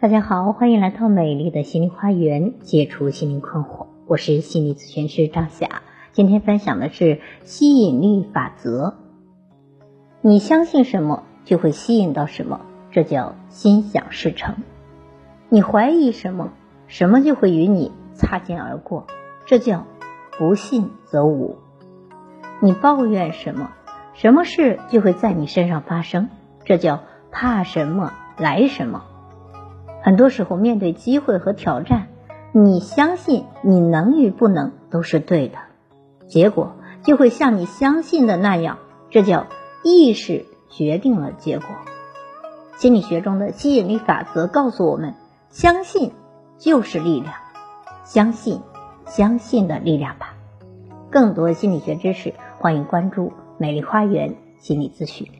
大家好，欢迎来到美丽的心灵花园，解除心灵困惑。我是心理咨询师张霞，今天分享的是吸引力法则。你相信什么，就会吸引到什么，这叫心想事成。你怀疑什么，什么就会与你擦肩而过，这叫不信则无。你抱怨什么，什么事就会在你身上发生，这叫怕什么来什么。很多时候，面对机会和挑战，你相信你能与不能都是对的，结果就会像你相信的那样。这叫意识决定了结果。心理学中的吸引力法则告诉我们：相信就是力量，相信相信的力量吧。更多心理学知识，欢迎关注美丽花园心理咨询。